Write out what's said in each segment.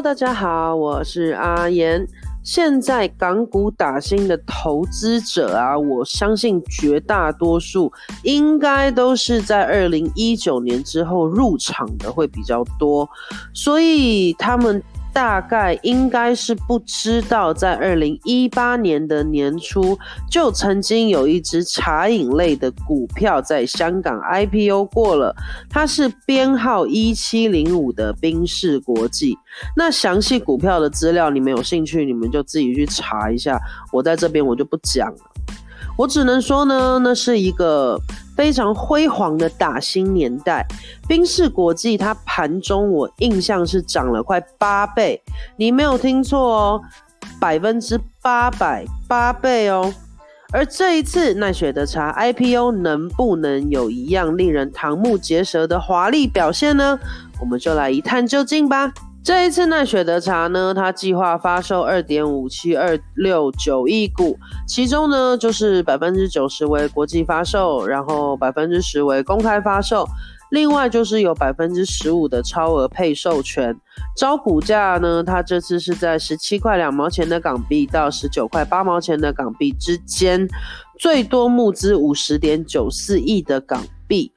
大家好，我是阿言。现在港股打新的投资者啊，我相信绝大多数应该都是在二零一九年之后入场的会比较多，所以他们。大概应该是不知道，在二零一八年的年初，就曾经有一只茶饮类的股票在香港 IPO 过了，它是编号一七零五的宾士国际。那详细股票的资料，你们有兴趣，你们就自己去查一下，我在这边我就不讲了。我只能说呢，那是一个非常辉煌的打新年代。冰室国际它盘中我印象是涨了快八倍，你没有听错哦，百分之八百八倍哦。而这一次奈雪的茶 IPO 能不能有一样令人瞠目结舌的华丽表现呢？我们就来一探究竟吧。这一次奈雪德茶呢，它计划发售二点五七二六九亿股，其中呢就是百分之九十为国际发售，然后百分之十为公开发售，另外就是有百分之十五的超额配售权。招股价呢，它这次是在十七块两毛钱的港币到十九块八毛钱的港币之间，最多募资五十点九四亿的港币。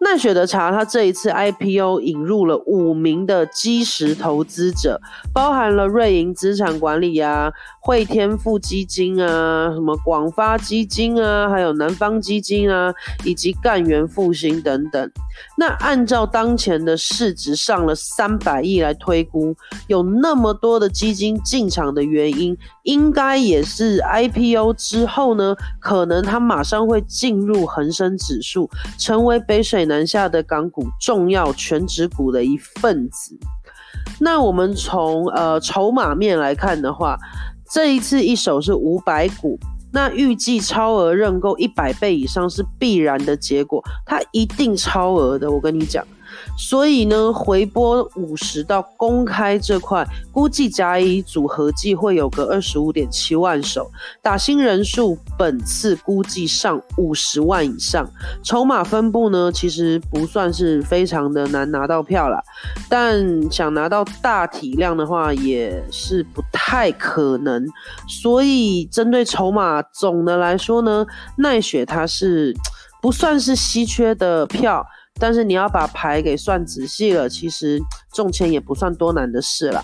奈雪的茶，它这一次 IPO 引入了五名的基石投资者，包含了瑞银资产管理啊、汇天富基金啊、什么广发基金啊，还有南方基金啊，以及干元复兴等等。那按照当前的市值上了三百亿来推估，有那么多的基金进场的原因，应该也是 IPO 之后呢，可能它马上会进入恒生指数，成为北水南下的港股重要全指股的一份子。那我们从呃筹码面来看的话，这一次一手是五百股。那预计超额认购一百倍以上是必然的结果，它一定超额的，我跟你讲。所以呢，回拨五十到公开这块，估计甲乙组合计会有个二十五点七万手，打新人数本次估计上五十万以上。筹码分布呢，其实不算是非常的难拿到票了，但想拿到大体量的话，也是不太可能。所以针对筹码，总的来说呢，奈雪它是不算是稀缺的票。但是你要把牌给算仔细了，其实中签也不算多难的事了。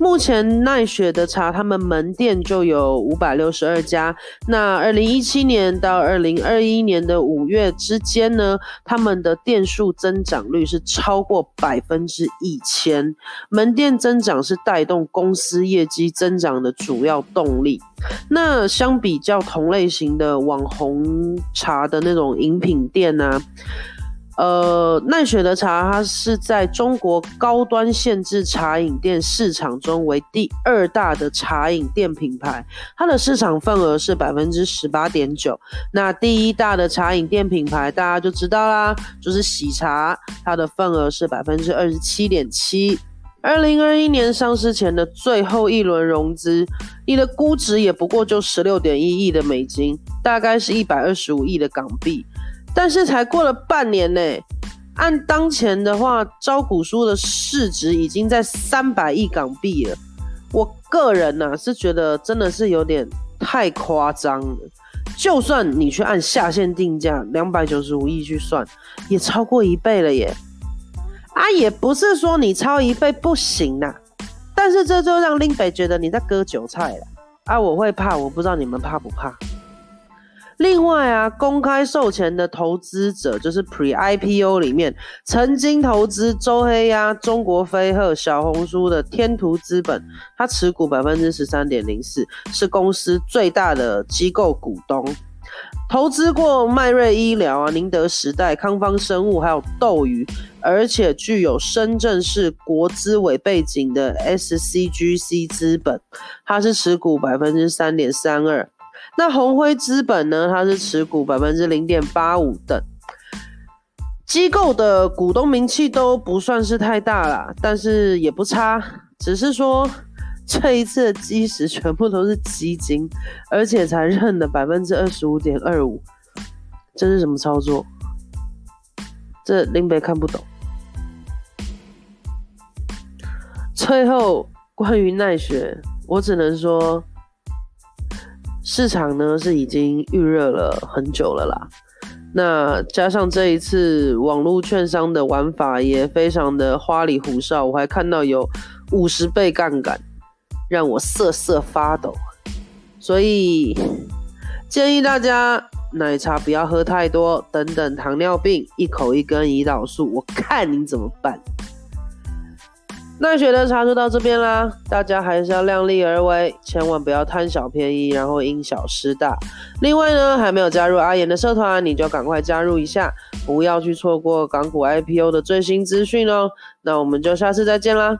目前奈雪的茶，他们门店就有五百六十二家。那二零一七年到二零二一年的五月之间呢，他们的店数增长率是超过百分之一千。门店增长是带动公司业绩增长的主要动力。那相比较同类型的网红茶的那种饮品店呢？呃，奈雪的茶，它是在中国高端限制茶饮店市场中为第二大的茶饮店品牌，它的市场份额是百分之十八点九。那第一大的茶饮店品牌，大家就知道啦，就是喜茶，它的份额是百分之二十七点七。二零二一年上市前的最后一轮融资，你的估值也不过就十六点一亿的美金，大概是一百二十五亿的港币。但是才过了半年呢，按当前的话，招股书的市值已经在三百亿港币了。我个人呢是觉得真的是有点太夸张了。就算你去按下限定价两百九十五亿去算，也超过一倍了耶。啊，也不是说你超一倍不行呐，但是这就让林北觉得你在割韭菜了。啊，我会怕，我不知道你们怕不怕。另外啊，公开售前的投资者就是 Pre IPO 里面曾经投资周黑鸭、中国飞鹤、小红书的天图资本，它持股百分之十三点零四，是公司最大的机构股东，投资过迈瑞医疗啊、宁德时代、康方生物还有斗鱼，而且具有深圳市国资委背景的 SCGC 资本，它是持股百分之三点三二。那红辉资本呢？它是持股百分之零点八五等，机构的股东名气都不算是太大啦，但是也不差。只是说这一次的基石全部都是基金，而且才认了百分之二十五点二五，这是什么操作？这林北看不懂。最后关于奈雪，我只能说，市场呢是已经预热了很久了啦。那加上这一次网络券商的玩法也非常的花里胡哨，我还看到有五十倍杠杆，让我瑟瑟发抖。所以建议大家奶茶不要喝太多，等等糖尿病、一口一根胰岛素，我看你怎么办。奈雪的茶就到这边啦，大家还是要量力而为，千万不要贪小便宜，然后因小失大。另外呢，还没有加入阿言的社团，你就赶快加入一下，不要去错过港股 IPO 的最新资讯哦。那我们就下次再见啦。